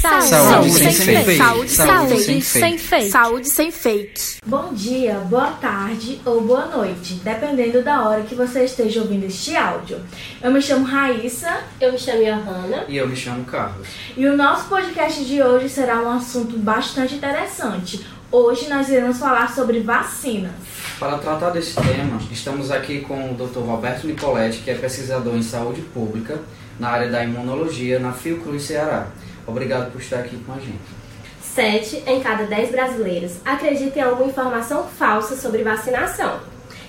Saúde, saúde, sem, sem fake. Saúde, saúde, sem, sem fake. Saúde sem fake. Bom dia, boa tarde ou boa noite, dependendo da hora que você esteja ouvindo este áudio. Eu me chamo Raíssa. Eu me chamo Johanna. E eu me chamo Carlos. E o nosso podcast de hoje será um assunto bastante interessante. Hoje nós iremos falar sobre vacinas. Para tratar desse tema, estamos aqui com o Dr. Roberto Nicoletti, que é pesquisador em saúde pública na área da imunologia na Fiocruz Ceará. Obrigado por estar aqui com a gente. Sete em cada dez brasileiros acreditam em alguma informação falsa sobre vacinação.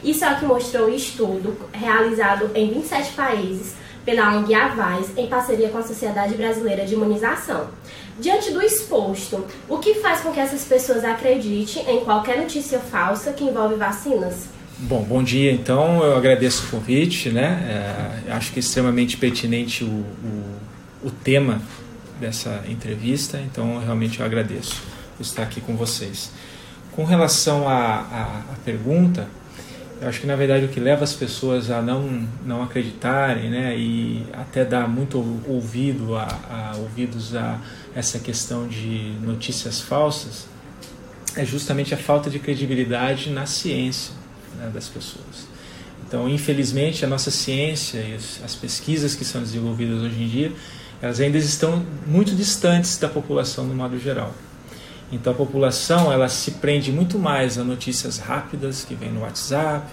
Isso é o que mostrou o estudo realizado em 27 países pela ONG Avaz, em parceria com a Sociedade Brasileira de Imunização. Diante do exposto, o que faz com que essas pessoas acreditem em qualquer notícia falsa que envolve vacinas? Bom, bom dia. Então, eu agradeço o convite, né? É, acho que é extremamente pertinente o, o, o tema dessa entrevista, então realmente eu agradeço estar aqui com vocês. Com relação à, à, pergunta, eu acho que na verdade o que leva as pessoas a não, não acreditarem né, e até dar muito ouvido a, a ouvidos a essa questão de notícias falsas é justamente a falta de credibilidade na ciência né, das pessoas. Então, infelizmente, a nossa ciência e as pesquisas que são desenvolvidas hoje em dia elas ainda estão muito distantes da população no modo geral. Então a população ela se prende muito mais a notícias rápidas que vêm no WhatsApp,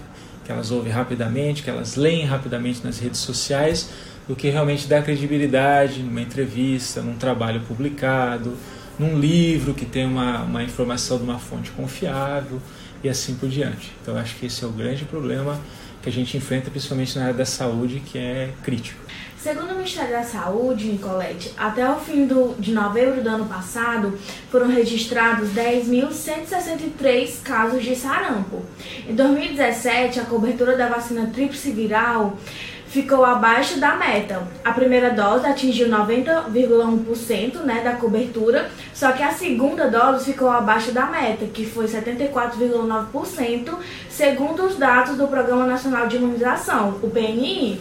que elas ouvem rapidamente, que elas leem rapidamente nas redes sociais, do que realmente dar credibilidade numa entrevista, num trabalho publicado, num livro que tem uma, uma informação de uma fonte confiável e assim por diante. Então acho que esse é o grande problema que a gente enfrenta, principalmente na área da saúde, que é crítico. Segundo o Ministério da Saúde, Nicolete, até o fim do, de novembro do ano passado, foram registrados 10.163 casos de sarampo. Em 2017, a cobertura da vacina tríplice viral ficou abaixo da meta. A primeira dose atingiu 90,1% né, da cobertura, só que a segunda dose ficou abaixo da meta, que foi 74,9%, segundo os dados do Programa Nacional de Imunização, o PNI.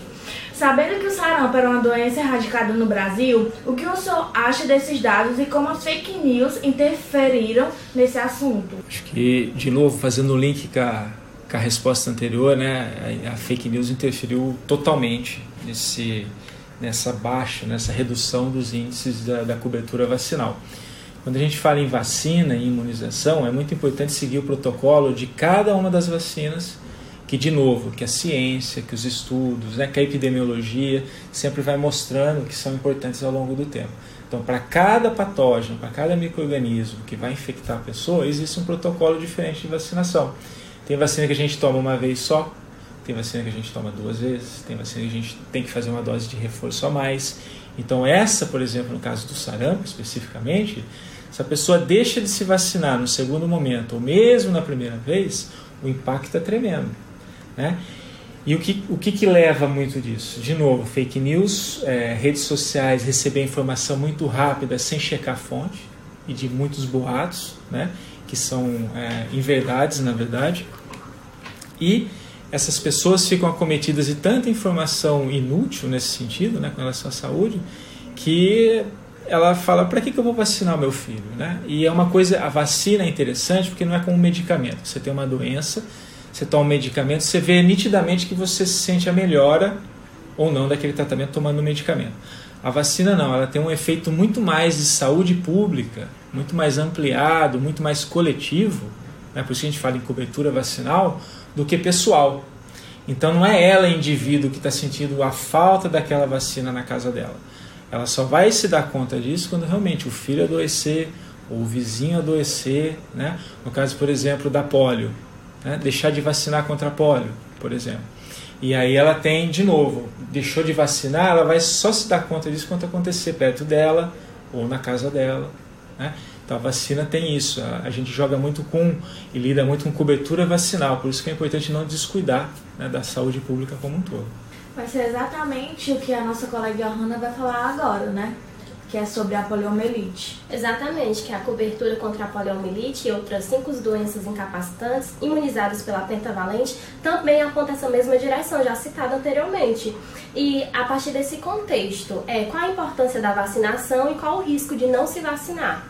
Sabendo que o sarampo era uma doença erradicada no Brasil, o que o senhor acha desses dados e como as fake news interferiram nesse assunto? Acho que, de novo, fazendo o link com a, com a resposta anterior, né, a, a fake news interferiu totalmente nesse, nessa baixa, nessa redução dos índices da, da cobertura vacinal. Quando a gente fala em vacina e imunização, é muito importante seguir o protocolo de cada uma das vacinas que de novo, que a ciência, que os estudos, né, que a epidemiologia sempre vai mostrando que são importantes ao longo do tempo. Então, para cada patógeno, para cada microorganismo que vai infectar a pessoa, existe um protocolo diferente de vacinação. Tem vacina que a gente toma uma vez só, tem vacina que a gente toma duas vezes, tem vacina que a gente tem que fazer uma dose de reforço a mais. Então, essa, por exemplo, no caso do sarampo especificamente, se a pessoa deixa de se vacinar no segundo momento ou mesmo na primeira vez, o impacto é tremendo. Né? E o que, o que, que leva muito disso? De novo, fake news, é, redes sociais, receber informação muito rápida sem checar a fonte e de muitos boatos, né? que são é, inverdades na verdade. E essas pessoas ficam acometidas de tanta informação inútil nesse sentido, né, com relação à saúde, que ela fala para que, que eu vou vacinar o meu filho, né? E é uma coisa, a vacina é interessante porque não é como um medicamento. Você tem uma doença, você toma um medicamento, você vê nitidamente que você se sente a melhora ou não daquele tratamento tomando o medicamento. A vacina não, ela tem um efeito muito mais de saúde pública, muito mais ampliado, muito mais coletivo, né? por isso que a gente fala em cobertura vacinal, do que pessoal. Então não é ela, indivíduo, que está sentindo a falta daquela vacina na casa dela. Ela só vai se dar conta disso quando realmente o filho adoecer, ou o vizinho adoecer, né? no caso, por exemplo, da polio né? deixar de vacinar contra pólio, por exemplo. E aí ela tem, de novo, deixou de vacinar, ela vai só se dar conta disso quando acontecer perto dela ou na casa dela. Né? Então a vacina tem isso, a, gente joga muito com e lida muito com cobertura vacinal, por isso que é importante não descuidar né, da saúde pública como um todo. Vai ser exatamente o que a nossa colega Johanna vai falar agora, né? Que é sobre a poliomielite. Exatamente, que é a cobertura contra a poliomielite e outras cinco doenças incapacitantes imunizadas pela pentavalente também aponta essa mesma direção, já citada anteriormente. E a partir desse contexto, é, qual a importância da vacinação e qual o risco de não se vacinar?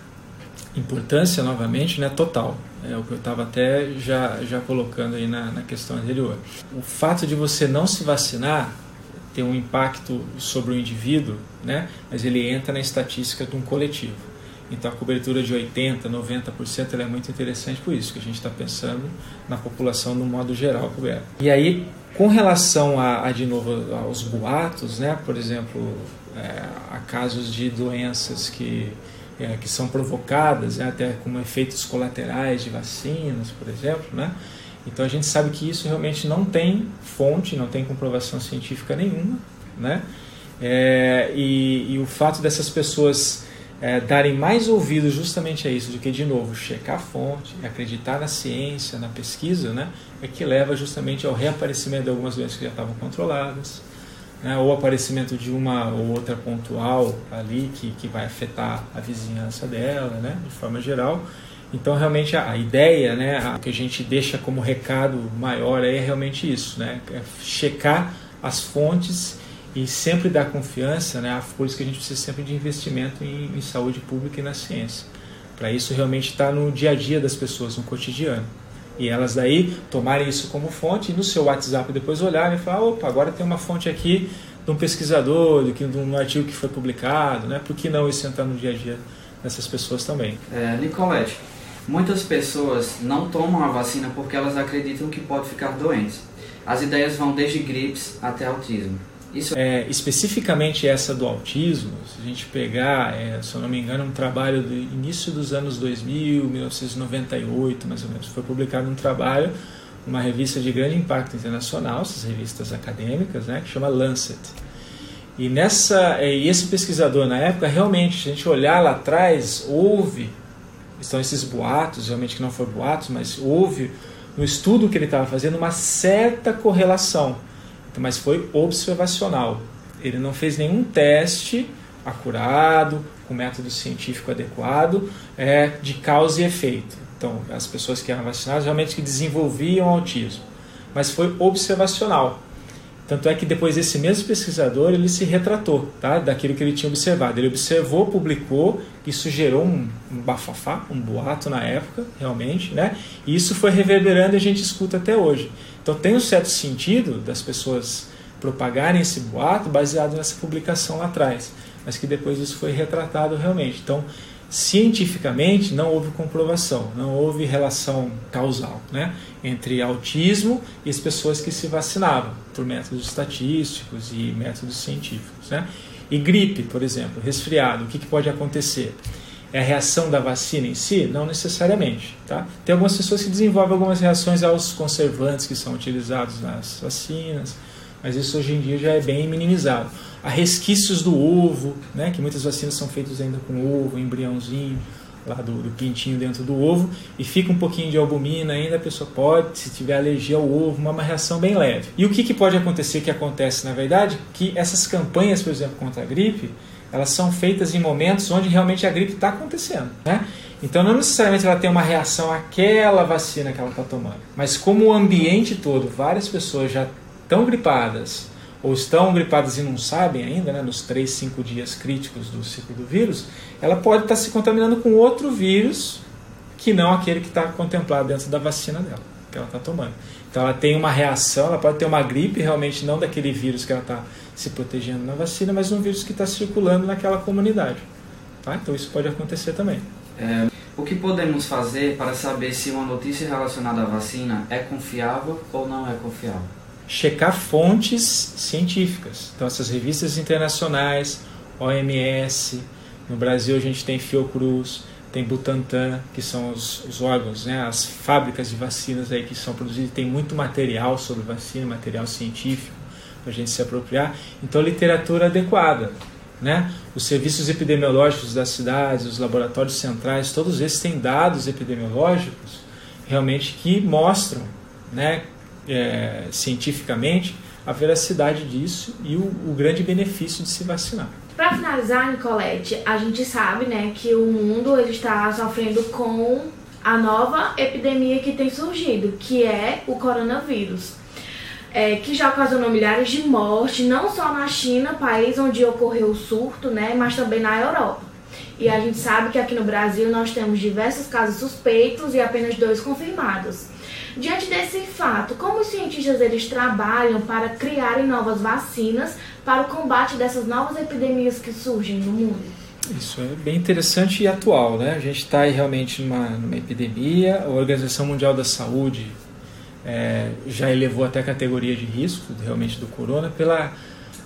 Importância, novamente, né, total. É o que eu estava até já, já colocando aí na, na questão anterior. O fato de você não se vacinar tem um impacto sobre o indivíduo, né? mas ele entra na estatística de um coletivo. Então a cobertura de 80%, 90% ela é muito interessante por isso, que a gente está pensando na população no modo geral coberta. E aí, com relação a, a de novo aos boatos, né? por exemplo, é, a casos de doenças que, é, que são provocadas, né? até como efeitos colaterais de vacinas, por exemplo, né? Então a gente sabe que isso realmente não tem fonte, não tem comprovação científica nenhuma, né? É, e, e, o fato dessas pessoas é, darem mais ouvido justamente a isso do que, de novo, checar a fonte, acreditar na ciência, na pesquisa, né? É que leva justamente ao reaparecimento de algumas doenças que já estavam controladas, né? ou aparecimento de uma ou outra pontual ali que, que vai afetar a vizinhança dela, né? De forma geral então, realmente, a, ideia, né, o que a gente deixa como recado maior é realmente isso, né, é checar as fontes e sempre dar confiança, né, por isso que a gente precisa sempre de investimento em, em saúde pública e na ciência. Para isso realmente estar tá no dia a dia das pessoas, no cotidiano. E elas daí tomarem isso como fonte e no seu WhatsApp depois olharem e falar, opa, agora tem uma fonte aqui de um pesquisador, de um artigo que foi publicado, né? Por que não isso entrar no dia a dia dessas pessoas também? É, Nicolete, Muitas pessoas não tomam a vacina porque elas acreditam que pode ficar doentes. As ideias vão desde gripes até autismo. Isso... É, especificamente essa do autismo, se a gente pegar, é, se eu não me engano, um trabalho do início dos anos 2000, 1998 mais ou menos, foi publicado um trabalho numa revista de grande impacto internacional, essas revistas acadêmicas, né, que chama Lancet. E nessa, é, e esse pesquisador na época realmente, se a gente olhar lá atrás, houve estão esses boatos, realmente que não foi boatos, mas houve no estudo que ele estava fazendo uma certa correlação, então, mas foi observacional. Ele não fez nenhum teste acurado, com método científico adequado, é, de causa e efeito. Então, as pessoas que eram vacinadas realmente que desenvolviam autismo, mas foi observacional. Tanto é que depois esse mesmo pesquisador ele se retratou tá, daquilo que ele tinha observado. Ele observou, publicou, isso gerou um, um bafafá, um boato na época, realmente, né? E isso foi reverberando e a gente escuta até hoje. Então tem um certo sentido das pessoas propagarem esse boato baseado nessa publicação lá atrás, mas que depois isso foi retratado realmente. Então cientificamente não houve comprovação, não houve relação causal né, entre autismo e as pessoas que se vacinavam por métodos estatísticos e métodos científicos. Né? E gripe, por exemplo, resfriado, o que, que pode acontecer? É a reação da vacina em si? Não necessariamente. Tá? Tem algumas pessoas que desenvolvem algumas reações aos conservantes que são utilizados nas vacinas, mas isso hoje em dia já é bem minimizado. Há resquícios do ovo, né, que muitas vacinas são feitas ainda com ovo, embriãozinho, lá do, do pintinho dentro do ovo, e fica um pouquinho de albumina ainda, a pessoa pode, se tiver alergia ao ovo, uma, uma reação bem leve. E o que, que pode acontecer, que acontece na verdade, que essas campanhas, por exemplo, contra a gripe, elas são feitas em momentos onde realmente a gripe está acontecendo, né? Então não necessariamente ela tem uma reação àquela vacina que ela está tomando, mas como o ambiente todo, várias pessoas já estão gripadas ou estão gripadas e não sabem ainda, né, nos 3, 5 dias críticos do ciclo do vírus, ela pode estar se contaminando com outro vírus que não aquele que está contemplado dentro da vacina dela, que ela está tomando. Então ela tem uma reação, ela pode ter uma gripe realmente não daquele vírus que ela está se protegendo na vacina, mas um vírus que está circulando naquela comunidade. Tá? Então isso pode acontecer também. É, o que podemos fazer para saber se uma notícia relacionada à vacina é confiável ou não é confiável? Checar fontes científicas. Então, essas revistas internacionais, OMS, no Brasil a gente tem Fiocruz, tem Butantan, que são os, os órgãos, né, as fábricas de vacinas aí que são produzidas, tem muito material sobre vacina, material científico para a gente se apropriar. Então, literatura adequada. Né? Os serviços epidemiológicos das cidades, os laboratórios centrais, todos esses têm dados epidemiológicos realmente que mostram né, é, cientificamente a veracidade disso e o, o, grande benefício de se vacinar. Para finalizar, Nicolette, a gente sabe, né, que o mundo ele está sofrendo com a nova epidemia que tem surgido, que é o coronavírus. É, que já ocasionou milhares de mortes, não só na China, país onde ocorreu o surto, né, mas também na Europa. E a gente sabe que aqui no Brasil nós temos diversos casos suspeitos e apenas dois confirmados. Diante desse fato, como os cientistas eles trabalham para criarem novas vacinas para o combate dessas novas epidemias que surgem no mundo? Isso é bem interessante e atual, né? A gente está realmente numa, numa epidemia. A Organização Mundial da Saúde é, já elevou até a categoria de risco, realmente, do corona, pela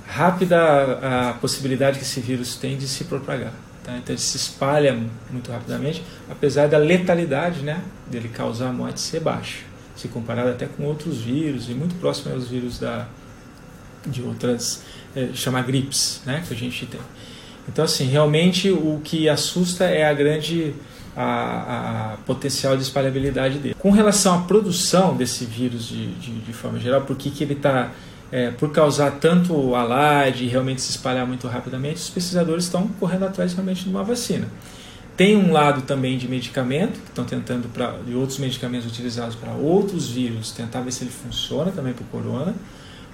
rápida a possibilidade que esse vírus tem de se propagar. Tá? Então ele se espalha muito rapidamente, apesar da letalidade né, dele causar morte ser baixa, se comparado até com outros vírus e muito próximo aos vírus da, de outras, é, chama gripes, né, que a gente tem. Então assim, realmente o que assusta é a grande a, a, potencial de espalhabilidade dele. Com relação à produção desse vírus de, de, de forma geral, por que, que ele está é, por causar tanto alarde e realmente se espalhar muito rapidamente, os pesquisadores estão correndo atrás realmente de uma vacina. Tem um lado também de medicamento, que estão tentando, pra, de outros medicamentos utilizados para outros vírus, tentar ver se ele funciona também para o corona,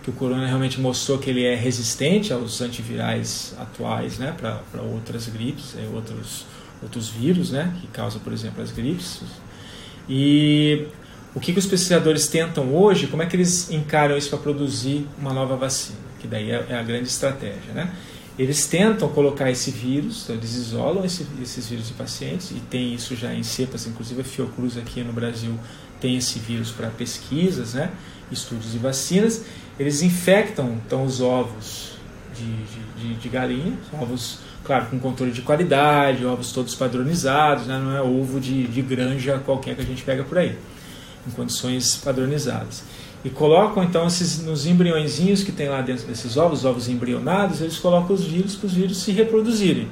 que o corona realmente mostrou que ele é resistente aos antivirais atuais, né, para outras gripes, é, outros, outros vírus, né, que causam, por exemplo, as gripes. E o que, que os pesquisadores tentam hoje, como é que eles encaram isso para produzir uma nova vacina? Que daí é, é a grande estratégia, né? Eles tentam colocar esse vírus, então eles isolam esse, esses vírus de pacientes, e tem isso já em cepas, inclusive a Fiocruz aqui no Brasil tem esse vírus para pesquisas, né? estudos de vacinas. Eles infectam então os ovos de, de, de galinha, ovos, claro, com controle de qualidade, ovos todos padronizados, né? não é ovo de, de granja qualquer que a gente pega por aí em condições padronizadas. E colocam então esses, nos embriõezinhos que tem lá dentro desses ovos, ovos embrionados, eles colocam os vírus para os vírus se reproduzirem.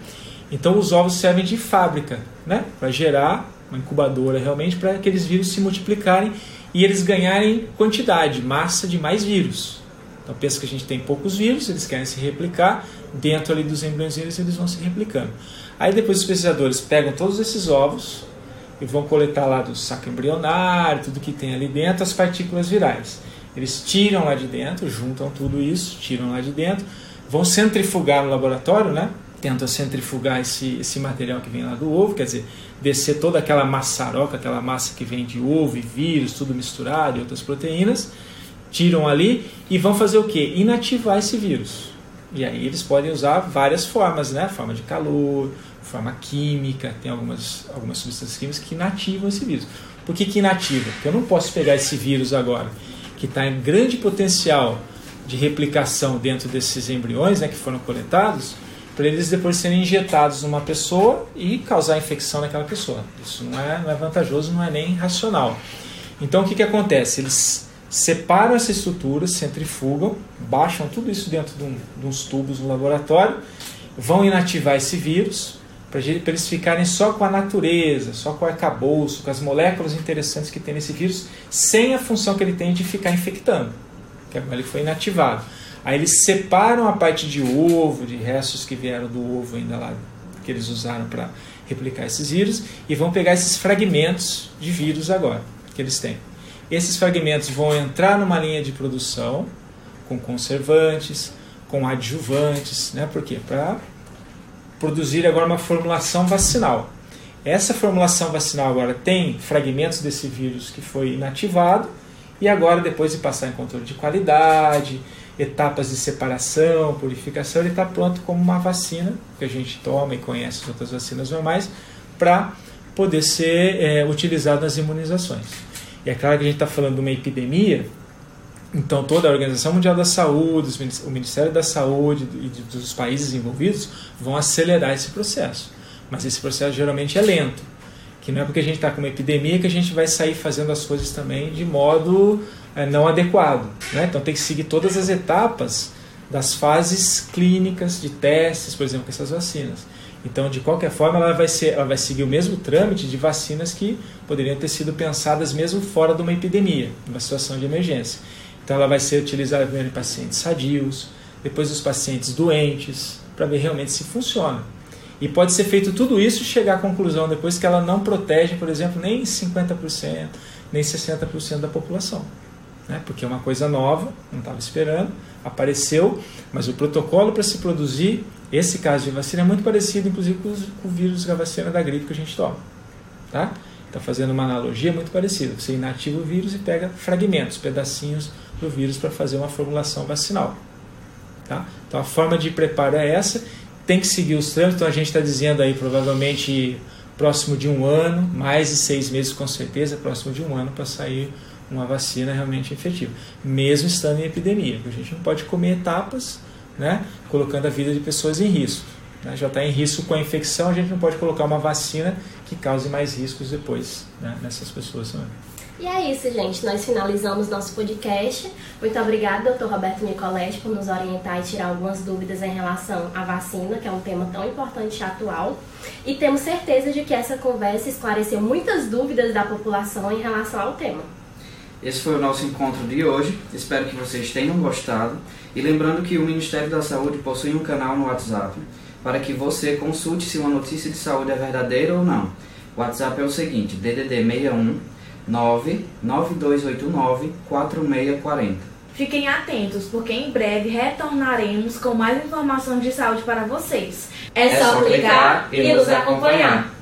Então os ovos servem de fábrica, né? para gerar uma incubadora realmente para aqueles vírus se multiplicarem e eles ganharem quantidade, massa de mais vírus. Então pensa que a gente tem poucos vírus, eles querem se replicar, dentro ali dos embriõezinhos eles vão se replicando. Aí depois os pesquisadores pegam todos esses ovos, e vão coletar lá do saco embrionário, tudo que tem ali dentro, as partículas virais. Eles tiram lá de dentro, juntam tudo isso, tiram lá de dentro, vão centrifugar no laboratório, né? Tentam centrifugar esse, esse material que vem lá do ovo, quer dizer, descer toda aquela maçaroca, aquela massa que vem de ovo e vírus, tudo misturado e outras proteínas, tiram ali e vão fazer o que? Inativar esse vírus. E aí eles podem usar várias formas, né? Forma de calor, forma química, tem algumas, algumas substâncias químicas que inativam esse vírus. Por que, que inativa? Porque eu não posso pegar esse vírus agora, que está em grande potencial de replicação dentro desses embriões né, que foram coletados, para eles depois serem injetados numa pessoa e causar infecção naquela pessoa. Isso não é, não é vantajoso, não é nem racional. Então o que, que acontece? Eles separam essa estrutura, centrifugam, baixam tudo isso dentro de, um, de uns tubos no laboratório, vão inativar esse vírus, para eles ficarem só com a natureza, só com o arcabouço, com as moléculas interessantes que tem nesse vírus, sem a função que ele tem de ficar infectando, agora ele foi inativado. Aí eles separam a parte de ovo, de restos que vieram do ovo ainda lá, que eles usaram para replicar esses vírus, e vão pegar esses fragmentos de vírus agora, que eles têm. Esses fragmentos vão entrar numa linha de produção com conservantes, com adjuvantes, né? Por quê? Para produzir agora uma formulação vacinal. Essa formulação vacinal agora tem fragmentos desse vírus que foi inativado e agora depois de passar em controle de qualidade, etapas de separação, purificação, ele está pronto como uma vacina que a gente toma e conhece as outras vacinas normais para poder ser é, utilizado nas imunizações. E é claro que a gente está falando de uma epidemia então, toda a Organização Mundial da Saúde, o Ministério da Saúde e dos países envolvidos vão acelerar esse processo. Mas esse processo geralmente é lento. Que não é porque a gente está com uma epidemia que a gente vai sair fazendo as coisas também de modo é, não adequado. Né? Então, tem que seguir todas as etapas das fases clínicas de testes, por exemplo, com essas vacinas. Então, de qualquer forma, ela vai, ser, ela vai seguir o mesmo trâmite de vacinas que poderiam ter sido pensadas mesmo fora de uma epidemia, uma situação de emergência. Então ela vai ser utilizada primeiro em pacientes sadios, depois os pacientes doentes, para ver realmente se funciona. E pode ser feito tudo isso e chegar à conclusão depois que ela não protege, por exemplo, nem 50%, nem 60% da população. Né? Porque é uma coisa nova, não estava esperando, apareceu, mas o protocolo para se produzir esse caso de vacina é muito parecido, inclusive, com, o vírus da vacina da gripe que a gente toma. Tá? Está fazendo uma analogia muito parecida. Você inativa o vírus e pega fragmentos, pedacinhos do vírus para fazer uma formulação vacinal. Tá? Então a forma de preparo é essa. Tem que seguir os trâmites. Então a gente está dizendo aí provavelmente próximo de um ano, mais de seis meses com certeza, próximo de um ano para sair uma vacina realmente efetiva, mesmo estando em epidemia. A gente não pode comer etapas, né, colocando a vida de pessoas em risco. Né? Já está em risco com a infecção, a gente não pode colocar uma vacina que cause mais riscos depois né, nessas pessoas também. E é isso, gente. Nós finalizamos nosso podcast. Muito obrigada, doutor Roberto Nicoletti, por nos orientar e tirar algumas dúvidas em relação à vacina, que é um tema tão importante e atual. E temos certeza de que essa conversa esclareceu muitas dúvidas da população em relação ao tema. Esse foi o nosso encontro de hoje. Espero que vocês tenham gostado. E lembrando que o Ministério da Saúde possui um canal no WhatsApp para que você consulte se uma notícia de saúde é verdadeira ou não. O WhatsApp é o seguinte: DDD 61 99289 4640. Fiquem atentos, porque em breve retornaremos com mais informações de saúde para vocês. É, é só, só clicar e nos acompanhar.